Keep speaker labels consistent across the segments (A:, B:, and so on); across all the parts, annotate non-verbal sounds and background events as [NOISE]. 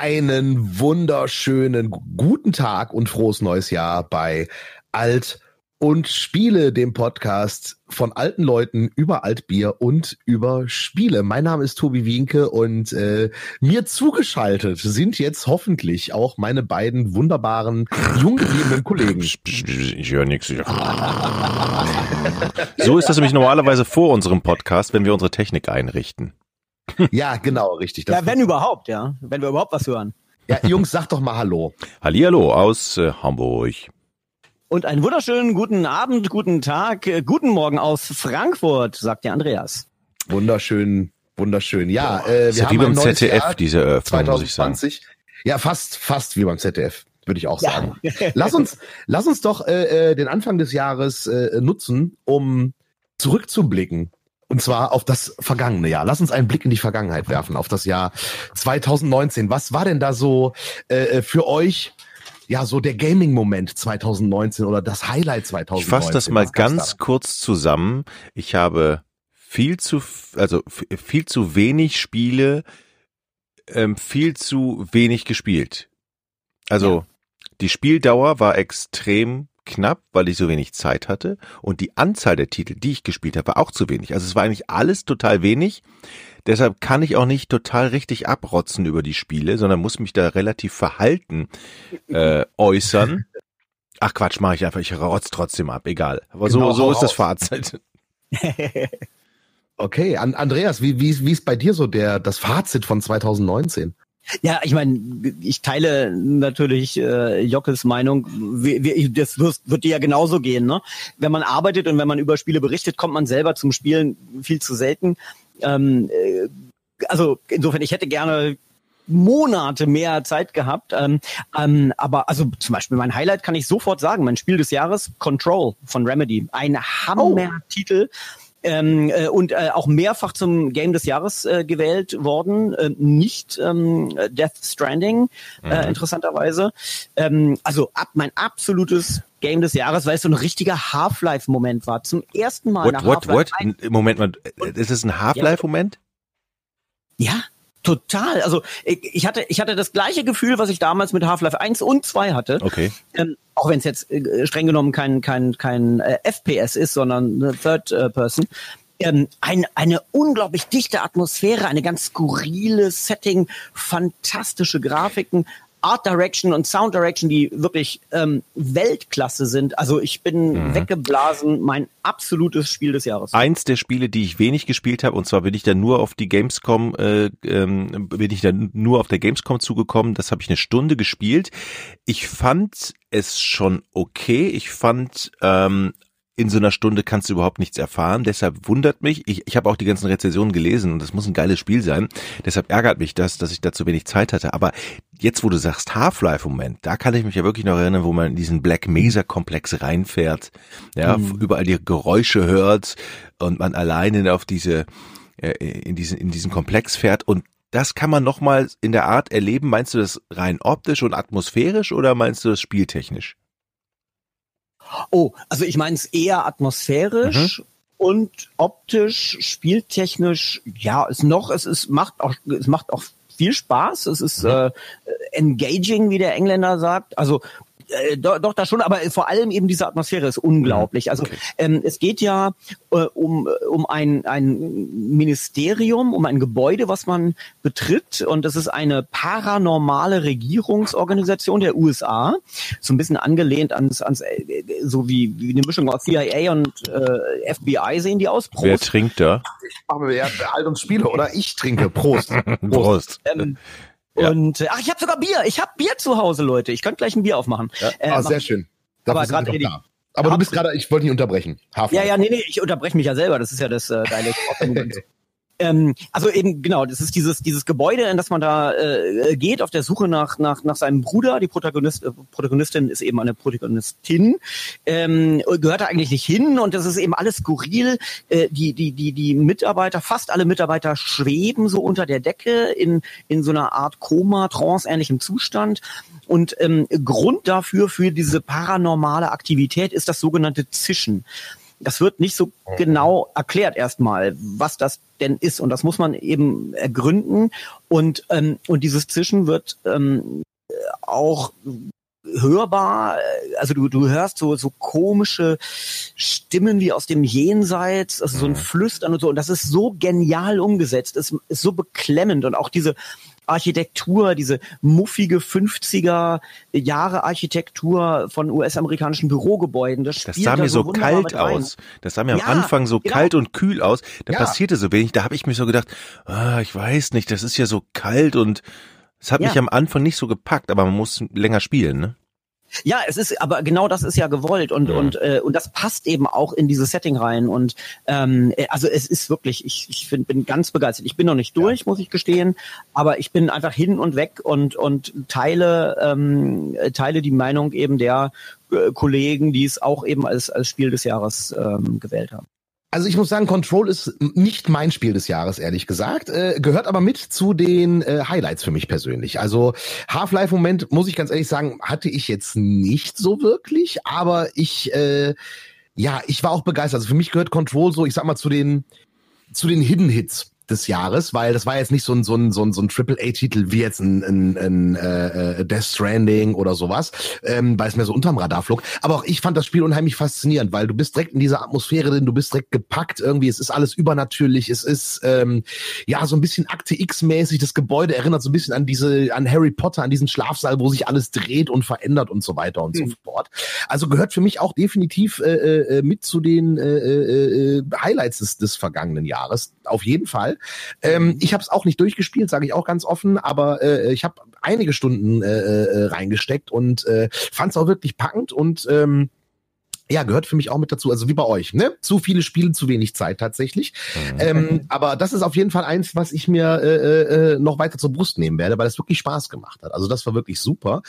A: einen wunderschönen guten Tag und frohes neues Jahr bei Alt und Spiele, dem Podcast von alten Leuten über Altbier und über Spiele. Mein Name ist Tobi Wienke und äh, mir zugeschaltet sind jetzt hoffentlich auch meine beiden wunderbaren, jung gebliebenen Kollegen.
B: Ich höre nichts. So ist das nämlich normalerweise vor unserem Podcast, wenn wir unsere Technik einrichten.
A: Ja, genau, richtig.
C: Das ja, wenn überhaupt, ja. Wenn wir überhaupt was hören.
A: Ja, Jungs, sag doch mal Hallo. [LAUGHS]
B: Hallihallo aus äh, Hamburg.
C: Und einen wunderschönen guten Abend, guten Tag, äh, guten Morgen aus Frankfurt, sagt der Andreas.
A: Wunderschön, wunderschön. Ja,
B: äh, wir ist ja wie beim ZDF, Jahr, diese Eröffnung, 2020. muss ich sagen.
A: Ja, fast, fast wie beim ZDF würde ich auch sagen. Ja. [LAUGHS] lass uns, lass uns doch äh, äh, den Anfang des Jahres äh, nutzen, um zurückzublicken und zwar auf das vergangene Jahr. Lass uns einen Blick in die Vergangenheit werfen, auf das Jahr 2019. Was war denn da so äh, äh, für euch? Ja, so der Gaming-Moment 2019 oder das Highlight 2019.
B: Ich fasse das mal ganz da? kurz zusammen. Ich habe viel zu, also viel zu wenig Spiele, ähm, viel zu wenig gespielt. Also ja. die Spieldauer war extrem knapp, weil ich so wenig Zeit hatte und die Anzahl der Titel, die ich gespielt habe, war auch zu wenig. Also es war eigentlich alles total wenig. Deshalb kann ich auch nicht total richtig abrotzen über die Spiele, sondern muss mich da relativ verhalten äh, äußern. Ach Quatsch, mache ich einfach, ich rotz trotzdem ab, egal. Aber genau, so, so ist das Fazit. [LAUGHS]
A: okay, An Andreas, wie, wie, wie ist bei dir so der, das Fazit von 2019?
C: Ja, ich meine, ich teile natürlich äh, Jockes Meinung. Wie, wie, das wird, wird dir ja genauso gehen. Ne? Wenn man arbeitet und wenn man über Spiele berichtet, kommt man selber zum Spielen viel zu selten. Ähm, äh, also insofern, ich hätte gerne Monate mehr Zeit gehabt. Ähm, ähm, aber also zum Beispiel mein Highlight kann ich sofort sagen, mein Spiel des Jahres, Control von Remedy. Ein Hammer-Titel. Oh ähm, äh, und äh, auch mehrfach zum Game des Jahres äh, gewählt worden. Äh, nicht ähm, Death Stranding, äh, mhm. interessanterweise. Ähm, also ab mein absolutes Game des Jahres, weil es so ein richtiger Half-Life-Moment war. Zum ersten Mal
B: what, nach what, Half-Life. What? Moment mal, ist es ein Half-Life-Moment?
C: Ja, Total. Also ich hatte, ich hatte das gleiche Gefühl, was ich damals mit Half-Life 1 und 2 hatte.
B: Okay.
C: Ähm, auch wenn es jetzt äh, streng genommen kein, kein, kein äh, FPS ist, sondern eine Third äh, Person. Ähm, ein, eine unglaublich dichte Atmosphäre, eine ganz skurrile Setting, fantastische Grafiken, Art Direction und Sound Direction, die wirklich ähm, Weltklasse sind. Also ich bin mhm. weggeblasen, mein absolutes Spiel des Jahres.
B: Eins der Spiele, die ich wenig gespielt habe, und zwar bin ich dann nur auf die Gamescom, äh, ähm, bin ich dann nur auf der Gamescom zugekommen. Das habe ich eine Stunde gespielt. Ich fand es schon okay. Ich fand ähm, in so einer Stunde kannst du überhaupt nichts erfahren. Deshalb wundert mich, ich, ich habe auch die ganzen Rezensionen gelesen und das muss ein geiles Spiel sein. Deshalb ärgert mich das, dass ich da zu wenig Zeit hatte. Aber jetzt, wo du sagst Half-Life-Moment, da kann ich mich ja wirklich noch erinnern, wo man in diesen Black Mesa-Komplex reinfährt, ja, mhm. überall die Geräusche hört und man alleine auf diese, äh, in diesen, in diesen Komplex fährt und das kann man nochmal in der Art erleben. Meinst du das rein optisch und atmosphärisch oder meinst du das spieltechnisch?
C: Oh, also ich meine es eher atmosphärisch mhm. und optisch, spieltechnisch, ja, es noch, es ist, macht auch, es macht auch viel Spaß. Es ist mhm. äh, engaging, wie der Engländer sagt. Also äh, doch, doch, da schon, aber vor allem eben diese Atmosphäre ist unglaublich. Also okay. ähm, es geht ja äh, um, um ein, ein Ministerium, um ein Gebäude, was man betritt und das ist eine paranormale Regierungsorganisation der USA, so ein bisschen angelehnt ans, ans äh, so wie, wie eine Mischung aus CIA und äh, FBI sehen die aus.
B: Prost. Wer trinkt da?
A: Ich mache ja halt uns Spiele oder ich trinke. Prost. [LAUGHS]
B: Prost. Prost. Ähm,
C: und äh, ach, ich habe sogar Bier. Ich habe Bier zu Hause, Leute. Ich könnte gleich ein Bier aufmachen.
A: Ja. Äh, ah, sehr schön.
C: Dafür aber gerade
A: da. Aber du bist gerade, ich wollte nicht unterbrechen.
C: Hafer. Ja, ja, nee, nee, ich unterbreche mich ja selber. Das ist ja das äh, geile [LAUGHS] Ähm, also eben genau, das ist dieses dieses Gebäude, in das man da äh, geht auf der Suche nach nach nach seinem Bruder. Die Protagonist, äh, Protagonistin ist eben eine Protagonistin, ähm, gehört da eigentlich nicht hin und das ist eben alles skurril. Äh, die die die die Mitarbeiter, fast alle Mitarbeiter schweben so unter der Decke in in so einer Art Koma, Trance ähnlichem Zustand. Und ähm, Grund dafür für diese paranormale Aktivität ist das sogenannte Zischen. Das wird nicht so mhm. genau erklärt erstmal, was das denn ist. Und das muss man eben ergründen. Und, ähm, und dieses Zischen wird ähm, auch hörbar, also du, du hörst so, so komische Stimmen wie aus dem Jenseits, also so ein mhm. Flüstern und so, und das ist so genial umgesetzt, ist, ist so beklemmend und auch diese Architektur, diese muffige 50er Jahre Architektur von US-amerikanischen Bürogebäuden.
B: Das, das sah mir so, so kalt aus. Das sah mir ja, am Anfang so genau. kalt und kühl aus. Da ja. passierte so wenig. Da habe ich mir so gedacht, ah, ich weiß nicht, das ist ja so kalt und es hat ja. mich am Anfang nicht so gepackt, aber man muss länger spielen, ne?
C: Ja, es ist, aber genau das ist ja gewollt und ja. und äh, und das passt eben auch in dieses Setting rein und ähm, äh, also es ist wirklich, ich ich find, bin ganz begeistert. Ich bin noch nicht durch, ja. muss ich gestehen, aber ich bin einfach hin und weg und und teile ähm, teile die Meinung eben der äh, Kollegen, die es auch eben als als Spiel des Jahres ähm, gewählt haben.
A: Also ich muss sagen, Control ist nicht mein Spiel des Jahres, ehrlich gesagt. Äh, gehört aber mit zu den äh, Highlights für mich persönlich. Also Half-Life-Moment, muss ich ganz ehrlich sagen, hatte ich jetzt nicht so wirklich, aber ich, äh, ja, ich war auch begeistert. Also für mich gehört Control so, ich sag mal, zu den, zu den Hidden Hits des Jahres, weil das war jetzt nicht so ein so ein so ein, so ein Triple A Titel wie jetzt ein, ein, ein äh, Death Stranding oder sowas, ähm, weil es mehr so unterm Radar flog. Aber auch ich fand das Spiel unheimlich faszinierend, weil du bist direkt in dieser Atmosphäre drin, du bist direkt gepackt irgendwie. Es ist alles übernatürlich, es ist ähm, ja so ein bisschen Akte X mäßig. Das Gebäude erinnert so ein bisschen an diese an Harry Potter, an diesen Schlafsaal, wo sich alles dreht und verändert und so weiter und mhm. so hm. fort. Also gehört für mich auch definitiv äh, äh, mit zu den äh, äh, äh, Highlights des, des vergangenen Jahres. Auf jeden Fall. Ähm, ich habe es auch nicht durchgespielt, sage ich auch ganz offen, aber äh, ich habe einige Stunden äh, äh, reingesteckt und äh, fand es auch wirklich packend und ähm, ja, gehört für mich auch mit dazu. Also wie bei euch, ne? Zu viele Spiele, zu wenig Zeit tatsächlich. Mhm. Ähm, aber das ist auf jeden Fall eins, was ich mir äh, äh, noch weiter zur Brust nehmen werde, weil es wirklich Spaß gemacht hat. Also das war wirklich super.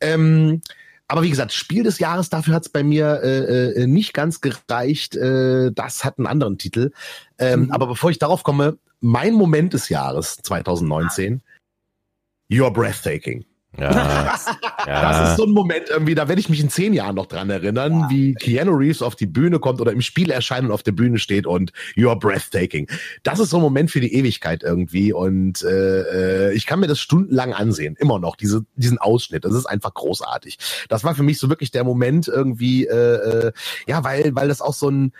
A: Ähm, aber wie gesagt, Spiel des Jahres, dafür hat es bei mir äh, äh, nicht ganz gereicht. Äh, das hat einen anderen Titel. Ähm, mhm. Aber bevor ich darauf komme, mein Moment des Jahres 2019, You're Breathtaking. Ja, ja. Das ist so ein Moment irgendwie, da werde ich mich in zehn Jahren noch dran erinnern, ja. wie Keanu Reeves auf die Bühne kommt oder im Spiel erscheint und auf der Bühne steht und you're breathtaking. Das ist so ein Moment für die Ewigkeit irgendwie und äh, äh, ich kann mir das stundenlang ansehen, immer noch, diese, diesen Ausschnitt. Das ist einfach großartig. Das war für mich so wirklich der Moment irgendwie, äh, äh, ja, weil, weil das auch so ein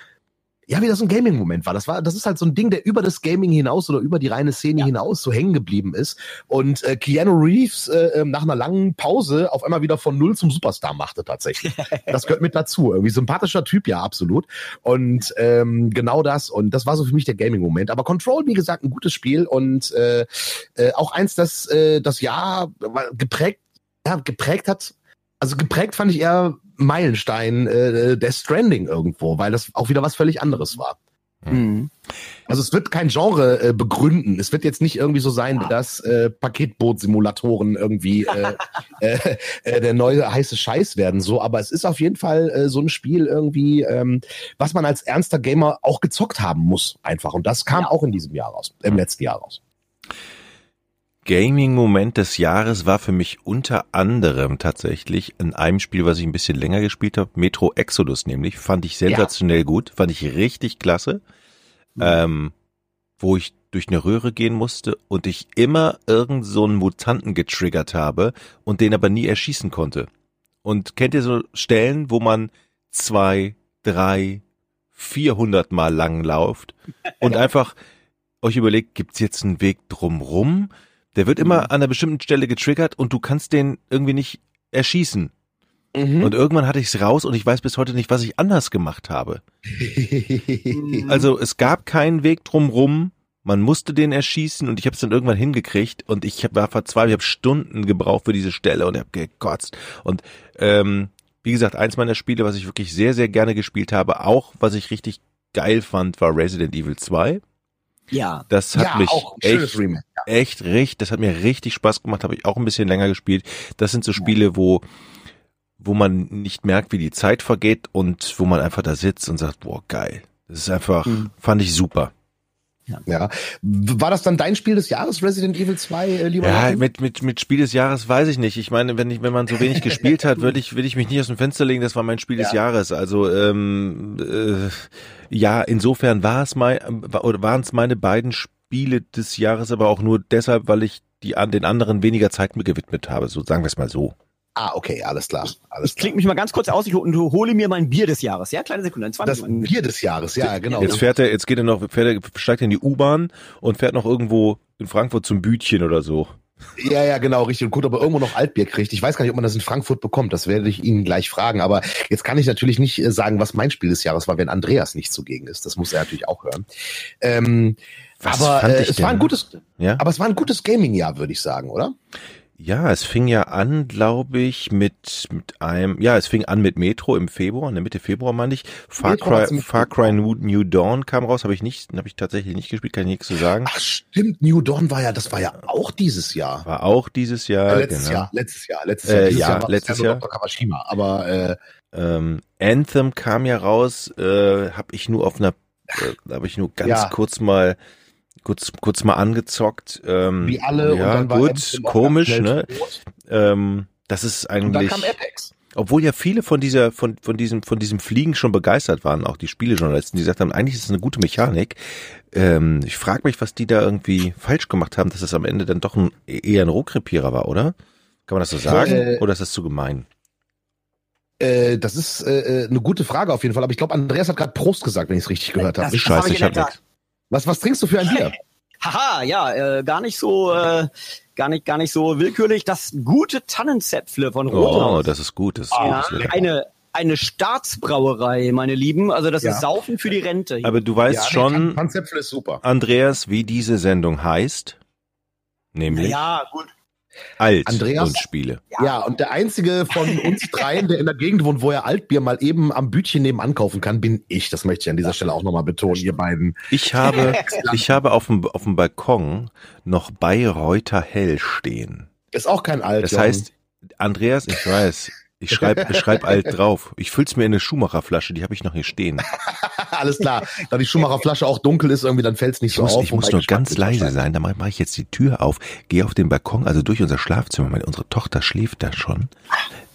A: ja, wie das so ein Gaming-Moment war. Das war, das ist halt so ein Ding, der über das Gaming hinaus oder über die reine Szene ja. hinaus so hängen geblieben ist. Und äh, Keanu Reeves äh, ähm, nach einer langen Pause auf einmal wieder von null zum Superstar machte tatsächlich. [LAUGHS] das gehört mit dazu. Irgendwie sympathischer Typ, ja, absolut. Und ähm, genau das. Und das war so für mich der Gaming-Moment. Aber Control, wie gesagt, ein gutes Spiel und äh, äh, auch eins, das äh, das Jahr geprägt, ja, geprägt hat. Also geprägt fand ich eher Meilenstein äh, der Stranding irgendwo, weil das auch wieder was völlig anderes war. Mhm. Also es wird kein Genre äh, begründen. Es wird jetzt nicht irgendwie so sein, dass äh, Paketboot-Simulatoren irgendwie äh, [LAUGHS] äh, äh, der neue heiße Scheiß werden. So, aber es ist auf jeden Fall äh, so ein Spiel irgendwie, ähm, was man als ernster Gamer auch gezockt haben muss, einfach. Und das kam ja. auch in diesem Jahr raus, im letzten Jahr raus.
B: Gaming-Moment des Jahres war für mich unter anderem tatsächlich in einem Spiel, was ich ein bisschen länger gespielt habe, Metro Exodus nämlich, fand ich sensationell ja. gut, fand ich richtig klasse, mhm. ähm, wo ich durch eine Röhre gehen musste und ich immer irgend so einen Mutanten getriggert habe und den aber nie erschießen konnte. Und kennt ihr so Stellen, wo man zwei, drei, vierhundert Mal lang lauft und [LAUGHS] einfach euch überlegt, gibt's jetzt einen Weg drumrum? Der wird immer mhm. an einer bestimmten Stelle getriggert und du kannst den irgendwie nicht erschießen. Mhm. Und irgendwann hatte ich es raus und ich weiß bis heute nicht, was ich anders gemacht habe. [LAUGHS] also es gab keinen Weg drumrum. Man musste den erschießen und ich habe es dann irgendwann hingekriegt und ich war verzweifelt, ich habe Stunden gebraucht für diese Stelle und habe gekotzt. Und ähm, wie gesagt, eins meiner Spiele, was ich wirklich sehr, sehr gerne gespielt habe, auch was ich richtig geil fand, war Resident Evil 2.
C: Ja.
B: Das hat ja, mich echt, echt richtig, das hat mir richtig Spaß gemacht, habe ich auch ein bisschen länger gespielt. Das sind so Spiele, wo wo man nicht merkt, wie die Zeit vergeht und wo man einfach da sitzt und sagt, boah, geil. Das ist einfach, mhm. fand ich super.
A: Ja. ja. War das dann dein Spiel des Jahres, Resident Evil 2, äh, lieber?
B: Ja, mit, mit, mit Spiel des Jahres weiß ich nicht. Ich meine, wenn ich, wenn man so wenig gespielt hat, [LAUGHS] würde ich, würde ich mich nicht aus dem Fenster legen, das war mein Spiel ja. des Jahres. Also, ähm, äh, ja, insofern war es mein, oder waren es meine beiden Spiele des Jahres, aber auch nur deshalb, weil ich die an den anderen weniger Zeit mir gewidmet habe. So sagen wir es mal so.
A: Ah, okay, alles klar. Alles
C: ich klinge mich mal ganz kurz aus und hole mir mein Bier des Jahres. Ja, kleine Sekunde.
A: 20 das Bier des Jahres, ja, genau.
B: Jetzt fährt er, jetzt geht er noch, fährt er, steigt er in die U-Bahn und fährt noch irgendwo in Frankfurt zum Bütchen oder so.
A: Ja, ja, genau, richtig. Und guckt, ob er irgendwo noch Altbier kriegt. Ich weiß gar nicht, ob man das in Frankfurt bekommt. Das werde ich ihn gleich fragen. Aber jetzt kann ich natürlich nicht äh, sagen, was mein Spiel des Jahres war, wenn Andreas nicht zugegen ist. Das muss er natürlich auch hören. Ähm, was aber äh, es denn? war ein gutes, ja? aber es war ein gutes Gaming-Jahr, würde ich sagen, oder?
B: Ja, es fing ja an, glaube ich, mit, mit einem, ja, es fing an mit Metro im Februar, in der Mitte Februar meine ich. Far Cry, Far Cry New, New Dawn kam raus, habe ich nicht, habe ich tatsächlich nicht gespielt, kann ich nichts zu sagen.
A: Ach stimmt, New Dawn war ja, das war ja auch dieses Jahr.
B: War auch dieses Jahr.
A: Äh, letztes genau. Jahr, letztes Jahr, letztes
B: Jahr.
A: Äh,
B: ja, Jahr letztes Jahr.
A: Dr. Kawashima, aber äh,
B: ähm, Anthem kam ja raus, äh, habe ich nur auf einer, äh, habe ich nur ganz ja. kurz mal kurz, kurz mal angezockt. Ähm,
A: Wie alle.
B: Ja, gut, komisch, ne? Ähm, das ist eigentlich. Und dann kam Apex. Obwohl ja viele von dieser, von, von diesem, von diesem Fliegen schon begeistert waren, auch die Spielejournalisten, die gesagt haben, eigentlich ist es eine gute Mechanik. Ähm, ich frage mich, was die da irgendwie falsch gemacht haben, dass es am Ende dann doch ein, eher ein Rohkrepierer war, oder? Kann man das so sagen? Äh, oder ist das zu gemein?
A: Äh, das ist äh, äh, eine gute Frage auf jeden Fall, aber ich glaube, Andreas hat gerade Prost gesagt, wenn ich es richtig gehört habe.
B: Scheiße, ich habe nichts.
A: Was, was trinkst du für ein Bier?
C: Haha, ja, äh, gar nicht so, äh, gar nicht, gar nicht so willkürlich. Das gute Tannenzäpfle von Rothaus.
B: Oh, das ist gut. Das ist
C: ja,
B: gut.
C: eine, eine Staatsbrauerei, meine Lieben. Also das ja. ist Saufen für die Rente. Hier.
B: Aber du weißt ja, schon,
A: Tannenzäpfle ist super.
B: Andreas, wie diese Sendung heißt. Nämlich.
C: Ja, gut.
B: Alt
A: Andreas,
B: und Spiele.
A: Ja. und der einzige von uns dreien, der in der Gegend wohnt, wo er Altbier mal eben am Bütchen nebenan kaufen kann, bin ich. Das möchte ich an dieser Stelle auch nochmal betonen, ihr beiden.
B: Ich habe, [LAUGHS] ich habe auf dem, auf dem Balkon noch Bayreuther Hell stehen.
A: Ist auch kein Alt.
B: Das heißt, Andreas, ich weiß, ich schreibe [LAUGHS] ich schreib alt drauf. Ich füll's mir in eine Schumacher-Flasche, die habe ich noch hier stehen. [LAUGHS]
A: Alles klar. Da die Schumacher-Flasche auch dunkel ist, irgendwie, dann fällt's nicht
B: ich
A: so
B: muss,
A: auf.
B: Ich muss nur ganz leise sein, dann mache ich jetzt die Tür auf, gehe auf den Balkon, also durch unser Schlafzimmer. Meine, unsere Tochter schläft da schon.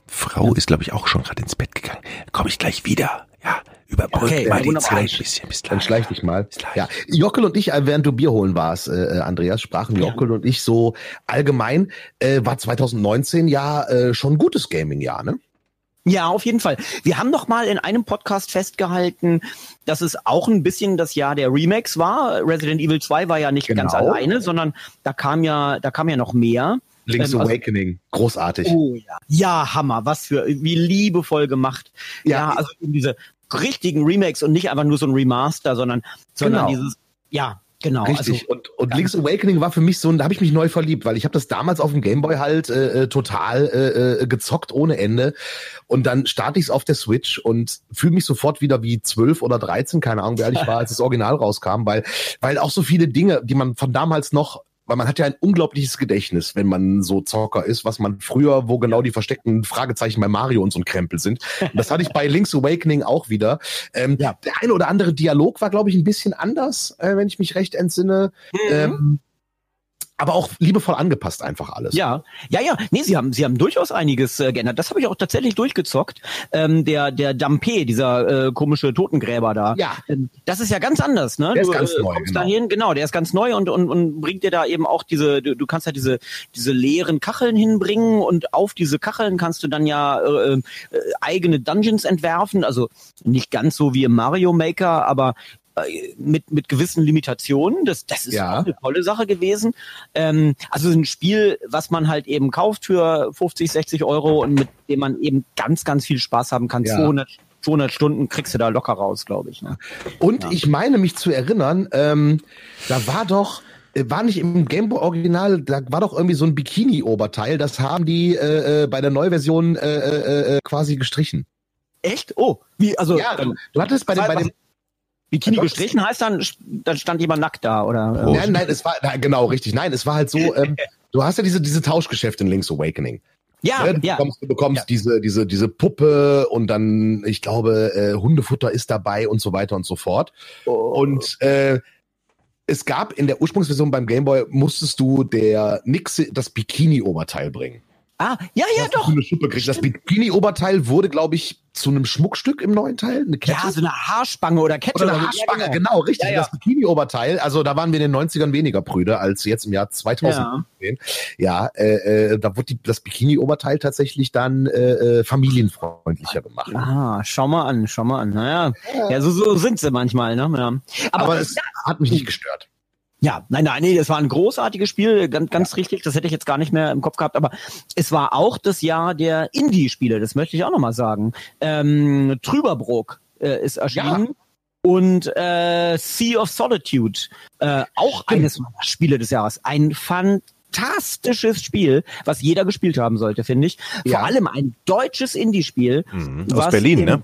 B: Frau ist, glaube ich, auch schon gerade ins Bett gegangen. Komme ich gleich wieder. Ja, überbrück okay, mal die Zeit ein bisschen. Bis
A: gleich. Dann schleich dich mal. Ja, Jockel und ich, äh, während du Bier holen warst, äh, äh Andreas, sprachen ja. Jockel und ich so allgemein, äh, war 2019 ja äh, schon ein gutes Gaming-Jahr, ne?
C: Ja, auf jeden Fall. Wir haben noch mal in einem Podcast festgehalten, dass es auch ein bisschen das Jahr der Remakes war. Resident Evil 2 war ja nicht genau. ganz alleine, sondern da kam ja, da kam ja noch mehr.
A: Link's ähm, also, Awakening, großartig.
C: Oh ja. Ja, Hammer, was für, wie liebevoll gemacht. Ja, ja also diese richtigen Remakes und nicht einfach nur so ein Remaster, sondern, sondern genau. dieses, ja, Genau.
A: Richtig. Also, und und ja. Link's Awakening war für mich so, da habe ich mich neu verliebt, weil ich habe das damals auf dem Gameboy halt äh, äh, total äh, äh, gezockt ohne Ende. Und dann starte ich es auf der Switch und fühle mich sofort wieder wie zwölf oder dreizehn, keine Ahnung, wer ich war, als das Original rauskam, weil, weil auch so viele Dinge, die man von damals noch weil man hat ja ein unglaubliches Gedächtnis, wenn man so Zocker ist, was man früher, wo genau die versteckten Fragezeichen bei Mario und so ein Krempel sind. Und das hatte ich bei Link's Awakening auch wieder. Ähm, ja. Der eine oder andere Dialog war, glaube ich, ein bisschen anders, äh, wenn ich mich recht entsinne. Mhm. Ähm, aber auch liebevoll angepasst einfach alles.
C: Ja, ja, ja. Nee, sie haben, sie haben durchaus einiges äh, geändert. Das habe ich auch tatsächlich durchgezockt. Ähm, der, der Dampe, dieser äh, komische Totengräber da.
A: Ja.
C: Ähm, das ist ja ganz anders, ne?
A: Der
C: du,
A: ist ganz
C: äh,
A: neu.
C: Kommst genau. dahin, genau, der ist ganz neu und, und, und bringt dir da eben auch diese, du, du kannst ja diese, diese leeren Kacheln hinbringen und auf diese Kacheln kannst du dann ja äh, äh, eigene Dungeons entwerfen. Also nicht ganz so wie im Mario Maker, aber mit, mit gewissen Limitationen. Das, das ist ja. eine tolle Sache gewesen. Ähm, also ein Spiel, was man halt eben kauft für 50, 60 Euro und mit dem man eben ganz, ganz viel Spaß haben kann. Ja. 200, 200 Stunden kriegst du da locker raus, glaube ich. Ne?
A: Und ja. ich meine mich zu erinnern, ähm, da war doch äh, war nicht im Gameboy Original, da war doch irgendwie so ein Bikini-Oberteil, das haben die äh, äh bei der Neuversion äh, äh, äh, quasi gestrichen.
C: Echt? Oh, wie, also.
A: Ja, du, du hattest bei, dem, bei dem,
C: Bikini gestrichen heißt dann, dann stand jemand nackt da, oder?
A: Nein, nein, es war, na, genau, richtig. Nein, es war halt so, [LAUGHS] ähm, du hast ja diese, diese Tauschgeschäfte in Link's Awakening.
C: Ja,
A: ja, du
C: ja.
A: bekommst, du bekommst ja. diese, diese, diese Puppe und dann, ich glaube, äh, Hundefutter ist dabei und so weiter und so fort. Oh. Und äh, es gab in der Ursprungsversion beim Gameboy, musstest du der Nixe das Bikini-Oberteil bringen.
C: Ah, ja, ja, doch.
A: Eine Schippe gekriegt. Das Bikini-Oberteil wurde, glaube ich, zu einem Schmuckstück im neuen Teil. Eine
C: Kette. Ja, so eine Haarspange oder Kette.
A: Oder eine Haarspange, ja, genau. genau. richtig. Ja, ja. Das Bikini-Oberteil, also da waren wir in den 90ern weniger Brüder als jetzt im Jahr 2010. Ja, äh, äh, da wurde die, das Bikini-Oberteil tatsächlich dann äh, äh, familienfreundlicher gemacht.
C: Ah, schau mal an, schau mal an. Naja, ja, so, so sind sie manchmal. Ne? Ja.
A: Aber, Aber es hat mich nicht gestört.
C: Ja, nein, nein, nee, das war ein großartiges Spiel, ganz, ganz ja. richtig, das hätte ich jetzt gar nicht mehr im Kopf gehabt, aber es war auch das Jahr der Indie-Spiele, das möchte ich auch nochmal sagen. Ähm, Trüberbrook äh, ist erschienen. Ja. Und äh, Sea of Solitude, äh, auch Stimmt. eines meiner Spiele des Jahres. Ein fantastisches Spiel, was jeder gespielt haben sollte, finde ich. Vor ja. allem ein deutsches Indie-Spiel.
B: Mhm, aus Berlin, ne?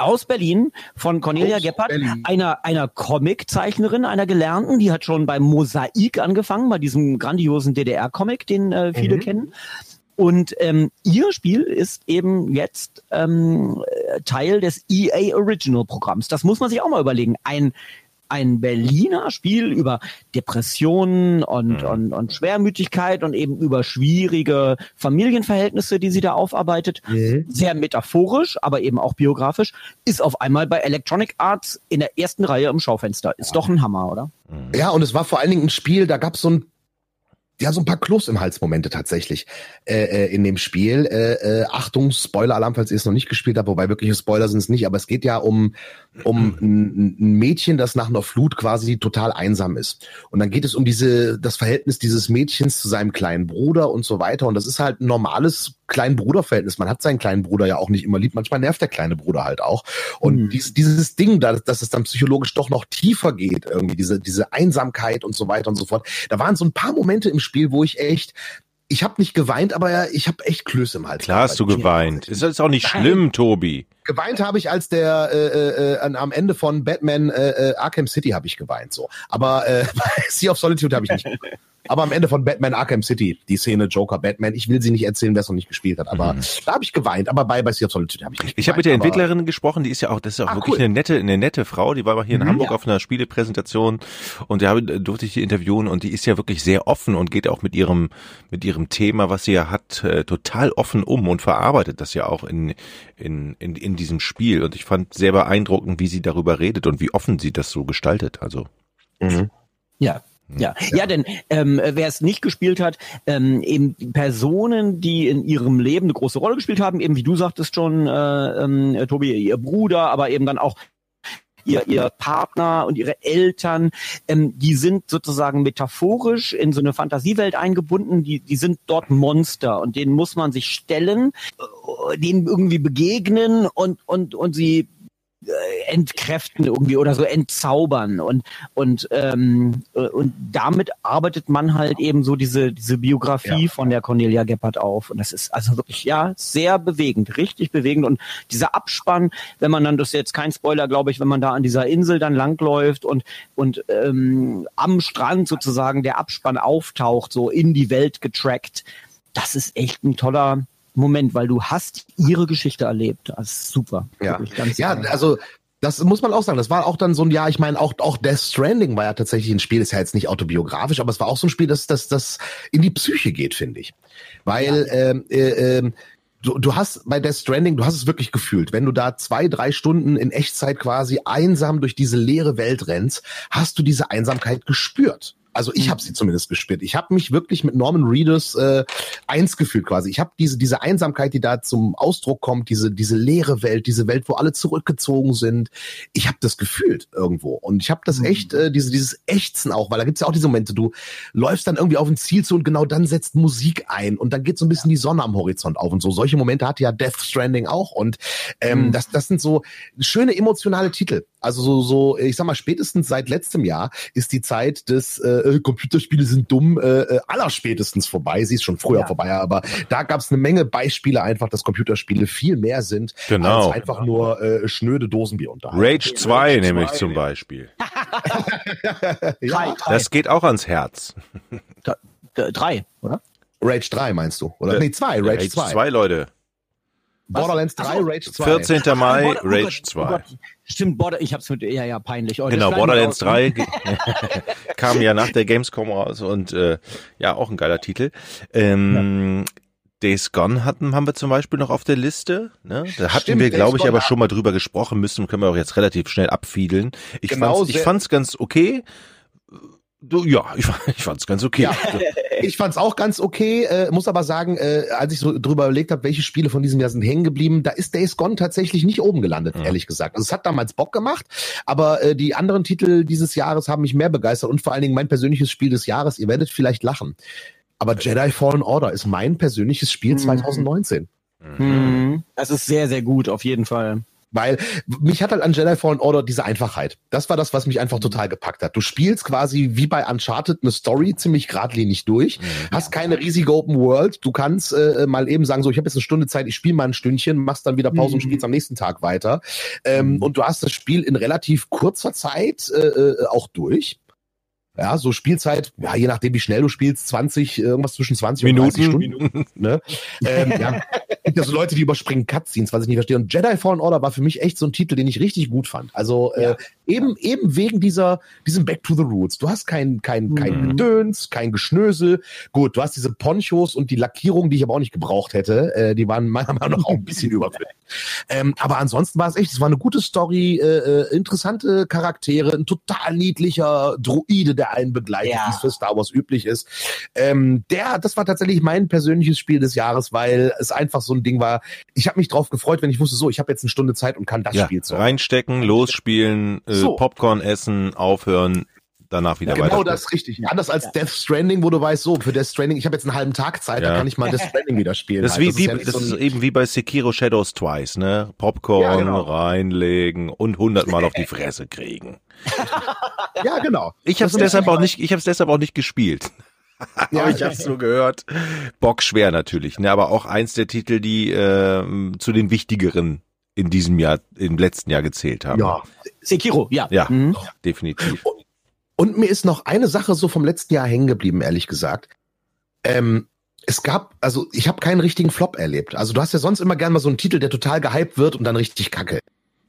C: Aus Berlin von Cornelia aus Gebhardt, Berlin. einer, einer Comiczeichnerin, einer Gelernten, die hat schon beim Mosaik angefangen, bei diesem grandiosen DDR-Comic, den äh, viele mhm. kennen. Und ähm, ihr Spiel ist eben jetzt ähm, Teil des EA Original Programms. Das muss man sich auch mal überlegen. Ein ein Berliner Spiel über Depressionen und, mhm. und, und Schwermütigkeit und eben über schwierige Familienverhältnisse, die sie da aufarbeitet. Mhm. Sehr metaphorisch, aber eben auch biografisch, ist auf einmal bei Electronic Arts in der ersten Reihe im Schaufenster. Ist doch ein Hammer, oder?
A: Ja, und es war vor allen Dingen ein Spiel, da gab es so ein ja, so ein paar Kloß im Hals Momente tatsächlich äh, äh, in dem Spiel. Äh, äh, Achtung, Spoiler-Alarm, falls ihr es noch nicht gespielt habt, wobei wirkliche Spoiler sind es nicht, aber es geht ja um, um ein, ein Mädchen, das nach einer Flut quasi total einsam ist. Und dann geht es um diese, das Verhältnis dieses Mädchens zu seinem kleinen Bruder und so weiter. Und das ist halt ein normales kleinen Bruderverhältnis. Man hat seinen kleinen Bruder ja auch nicht immer lieb. Manchmal nervt der kleine Bruder halt auch. Und mhm. dieses, dieses Ding, da, dass es dann psychologisch doch noch tiefer geht, irgendwie diese, diese Einsamkeit und so weiter und so fort. Da waren so ein paar Momente im Spiel, wo ich echt ich habe nicht geweint, aber ich habe echt Klöße im Hals.
B: Klar hast du geweint. Ist das auch nicht Nein. schlimm, Tobi?
A: Geweint habe ich, als der äh, äh, am Ende von Batman äh, äh Arkham City habe ich geweint so. Aber äh, bei [LAUGHS] Sea of Solitude habe ich nicht. Aber am Ende von Batman Arkham City, die Szene Joker Batman, ich will sie nicht erzählen, wer es noch nicht gespielt hat, aber mhm. da habe ich geweint, aber bei, bei Sea of Solitude habe ich nicht
B: Ich habe mit der Entwicklerin gesprochen, die ist ja auch, das ist ja auch ah, wirklich cool. eine nette, eine nette Frau, die war mal hier in mhm, Hamburg ja. auf einer Spielepräsentation und da durfte ich die interviewen und die ist ja wirklich sehr offen und geht auch mit ihrem, mit ihrem Thema, was sie ja hat, äh, total offen um und verarbeitet das ja auch in, in, in, in diesem Spiel. Und ich fand sehr beeindruckend, wie sie darüber redet und wie offen sie das so gestaltet, also.
C: Mhm. Ja, ja, ja, ja denn ähm, wer es nicht gespielt hat, ähm, eben Personen, die in ihrem Leben eine große Rolle gespielt haben, eben wie du sagtest schon, äh, ähm, Tobi, ihr Bruder, aber eben dann auch ihr, ihr Partner und ihre Eltern, ähm, die sind sozusagen metaphorisch in so eine Fantasiewelt eingebunden, die, die sind dort Monster und denen muss man sich stellen, äh, denen irgendwie begegnen und, und, und sie äh, entkräften irgendwie oder so entzaubern und und ähm, äh, und damit arbeitet man halt eben so diese diese Biografie ja. von der Cornelia Gebhardt auf und das ist also wirklich ja sehr bewegend richtig bewegend und dieser Abspann wenn man dann das ist jetzt kein Spoiler glaube ich wenn man da an dieser Insel dann langläuft und und ähm, am Strand sozusagen der Abspann auftaucht so in die Welt getrackt das ist echt ein toller Moment, weil du hast ihre Geschichte erlebt. Das ist super.
A: Ja, ja also das muss man auch sagen. Das war auch dann so ein Jahr, ich meine, auch, auch Death Stranding war ja tatsächlich ein Spiel, ist ja jetzt nicht autobiografisch, aber es war auch so ein Spiel, das, das, das in die Psyche geht, finde ich. Weil ja. ähm, äh, äh, du, du hast bei Death Stranding, du hast es wirklich gefühlt. Wenn du da zwei, drei Stunden in Echtzeit quasi einsam durch diese leere Welt rennst, hast du diese Einsamkeit gespürt. Also ich mhm. habe sie zumindest gespürt. Ich habe mich wirklich mit Norman Reedus äh, eins gefühlt quasi. Ich habe diese diese Einsamkeit, die da zum Ausdruck kommt, diese diese leere Welt, diese Welt, wo alle zurückgezogen sind. Ich habe das gefühlt irgendwo und ich habe das mhm. echt äh, diese dieses Ächzen auch, weil da gibt's ja auch diese Momente, du läufst dann irgendwie auf ein Ziel zu und genau dann setzt Musik ein und dann geht so ein bisschen die Sonne am Horizont auf und so. Solche Momente hatte ja Death Stranding auch und ähm, mhm. das das sind so schöne emotionale Titel. Also so, so, ich sag mal, spätestens seit letztem Jahr ist die Zeit des äh, äh Computerspiele sind dumm äh, äh, allerspätestens vorbei. Sie ist schon früher ja. vorbei, aber da gab es eine Menge Beispiele einfach, dass Computerspiele viel mehr sind
B: genau.
A: als einfach nur äh, schnöde Dosenbier unterhalten.
B: Rage 2 Rage nämlich 2. zum [LAUGHS] Beispiel. [LAUGHS] ja. Das geht auch ans Herz.
C: drei, oder?
A: Rage 3 meinst du? Oder? Äh,
B: nee, zwei, Rage 2. Rage 2, Leute.
A: Borderlands 3,
C: Ach so.
A: Rage 2.
B: 14. Mai,
C: Border- oh
B: Rage
C: Gott,
B: 2.
C: Oh Gott. Stimmt, Border, ich hab's mit, ja, ja, peinlich. Oh,
B: Genau, Borderlands
C: raus.
B: 3 ge- [LAUGHS] kam ja nach der Gamescom raus und äh, ja, auch ein geiler Titel. Ähm, Days Gone hatten, haben wir zum Beispiel noch auf der Liste. Ne? Da hatten
A: Stimmt,
B: wir, glaube ich, aber schon mal drüber gesprochen müssen, können wir auch jetzt relativ schnell abfiedeln. Ich
A: Genau,
B: fand's, ich fand's ganz okay. Du, ja, [LAUGHS] ich, ich fand's ganz okay.
A: Ja, ich fand's auch ganz okay, äh, muss aber sagen, äh, als ich so drüber überlegt habe, welche Spiele von diesem Jahr sind hängen geblieben, da ist Days Gone tatsächlich nicht oben gelandet,
B: Mhm.
A: ehrlich gesagt. Also es hat damals Bock gemacht, aber äh, die anderen Titel dieses Jahres haben mich mehr begeistert und vor allen Dingen mein persönliches Spiel des Jahres, ihr werdet vielleicht lachen. Aber Jedi Fallen Order ist mein persönliches Spiel
C: Mhm.
A: 2019.
C: Mhm. Das ist sehr, sehr gut, auf jeden Fall.
A: Weil mich hat halt an Jedi Fallen Order diese Einfachheit. Das war das, was mich einfach total gepackt hat. Du spielst quasi wie bei Uncharted eine Story ziemlich geradlinig durch, hast keine riesige Open World. Du kannst äh, mal eben sagen, so ich habe jetzt eine Stunde Zeit, ich spiele mal ein Stündchen, machst dann wieder Pause und
C: Mhm.
A: spielst am nächsten Tag weiter. Ähm, Und du hast das Spiel in relativ kurzer Zeit äh, äh, auch durch. Ja, so Spielzeit, ja, je nachdem, wie schnell du spielst, 20, irgendwas zwischen 20 und 30
B: Minuten.
A: Stunden. Ne? ähm, ja, [LAUGHS] gibt ja so Leute, die überspringen Cutscenes, was ich nicht verstehe. Und Jedi Fallen Order war für mich echt so ein Titel, den ich richtig gut fand. Also äh, eben eben wegen dieser diesem Back to the Roots. Du hast kein kein kein
B: Mhm.
A: Gedöns, kein Geschnösel. Gut, du hast diese Ponchos und die Lackierung, die ich aber auch nicht gebraucht hätte. Äh, die waren meiner Meinung nach auch ein bisschen [LAUGHS] überflüssig. Ähm, aber ansonsten war es echt, es war eine gute Story, äh, äh, interessante Charaktere, ein total niedlicher Druide, der einen begleitet,
C: Ja.
A: wie es für Star Wars üblich ist. Ähm, der, das war tatsächlich mein persönliches Spiel des Jahres, weil es einfach so ein Ding war. Ich habe mich drauf gefreut, wenn ich wusste, so, ich habe jetzt eine Stunde Zeit und kann das
B: Ja,
A: Spiel zocken.
B: reinstecken, losspielen, äh,
A: So.
B: Popcorn essen, aufhören, danach wieder
A: Genau
B: weiter.
A: das richtig. Anders als Death Stranding, wo du weißt, so, für Death Stranding, ich habe jetzt einen halben Tag Zeit,
B: Ja.
A: da kann ich mal Death Stranding wieder spielen.
B: Das ist,
A: halt.
B: wie, wie,
A: ja nicht
B: das
A: so
B: ist eben wie bei Sekiro Shadows Twice, ne? Popcorn
A: Ja, genau.
B: reinlegen und hundertmal auf die [LAUGHS] Fresse kriegen.
A: ja, genau.
B: Ich habe es
A: Das ist
B: deshalb auch nicht, ich habe es deshalb auch nicht gespielt. [LAUGHS]
A: Ja,
B: Aber ich habe es so gehört. Bock schwer natürlich, ne? Aber auch eins der Titel, die ähm, zu den wichtigeren in diesem Jahr, im letzten Jahr gezählt haben.
A: Ja.
C: Sekiro, ja.
B: Ja,
C: Mhm.
B: definitiv.
A: Und mir ist noch eine Sache so vom letzten Jahr hängen geblieben, ehrlich gesagt. Ähm, es gab, also ich habe keinen richtigen Flop erlebt. Also du hast ja sonst immer gern mal so einen Titel, der total gehypt wird und dann richtig kacke.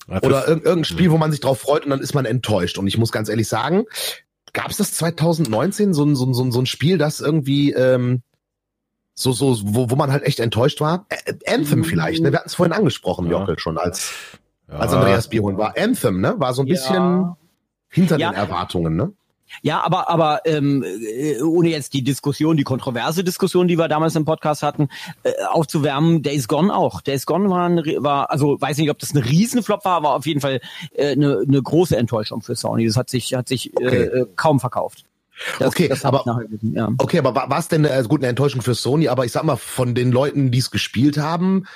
B: Ja,
A: Oder irg irgendein Spiel, wo man sich drauf freut und dann ist man enttäuscht. Und ich muss ganz ehrlich sagen, gab es das 2019 so ein, so ein, so ein, so ein Spiel, das irgendwie ähm, so, so, wo, wo man halt echt enttäuscht war? Ä- Anthem vielleicht, ne? Wir hatten es vorhin angesprochen,
B: Ja.
A: Jockel, schon als,
B: ja,
A: als Andreas Bierholen war. Anthem, ne? War so ein bisschen
C: Ja.
A: Hinter
C: Ja.
A: den Erwartungen, ne?
C: Ja, aber aber ähm, äh, ohne jetzt die Diskussion, die kontroverse Diskussion, die wir damals im Podcast hatten, äh, aufzuwärmen, Days Gone auch. Days Gone war, ein, war also weiß nicht, ob das ein Riesenflop war, aber auf jeden Fall äh, eine, eine große Enttäuschung für Sony. Das hat sich hat sich
A: Okay.
C: äh, äh, kaum verkauft. Das,
A: Okay,
C: das
A: aber-
C: ja.
A: Okay, aber war es denn äh, gut eine Enttäuschung für Sony? Aber ich sag mal, von den Leuten, die es gespielt haben,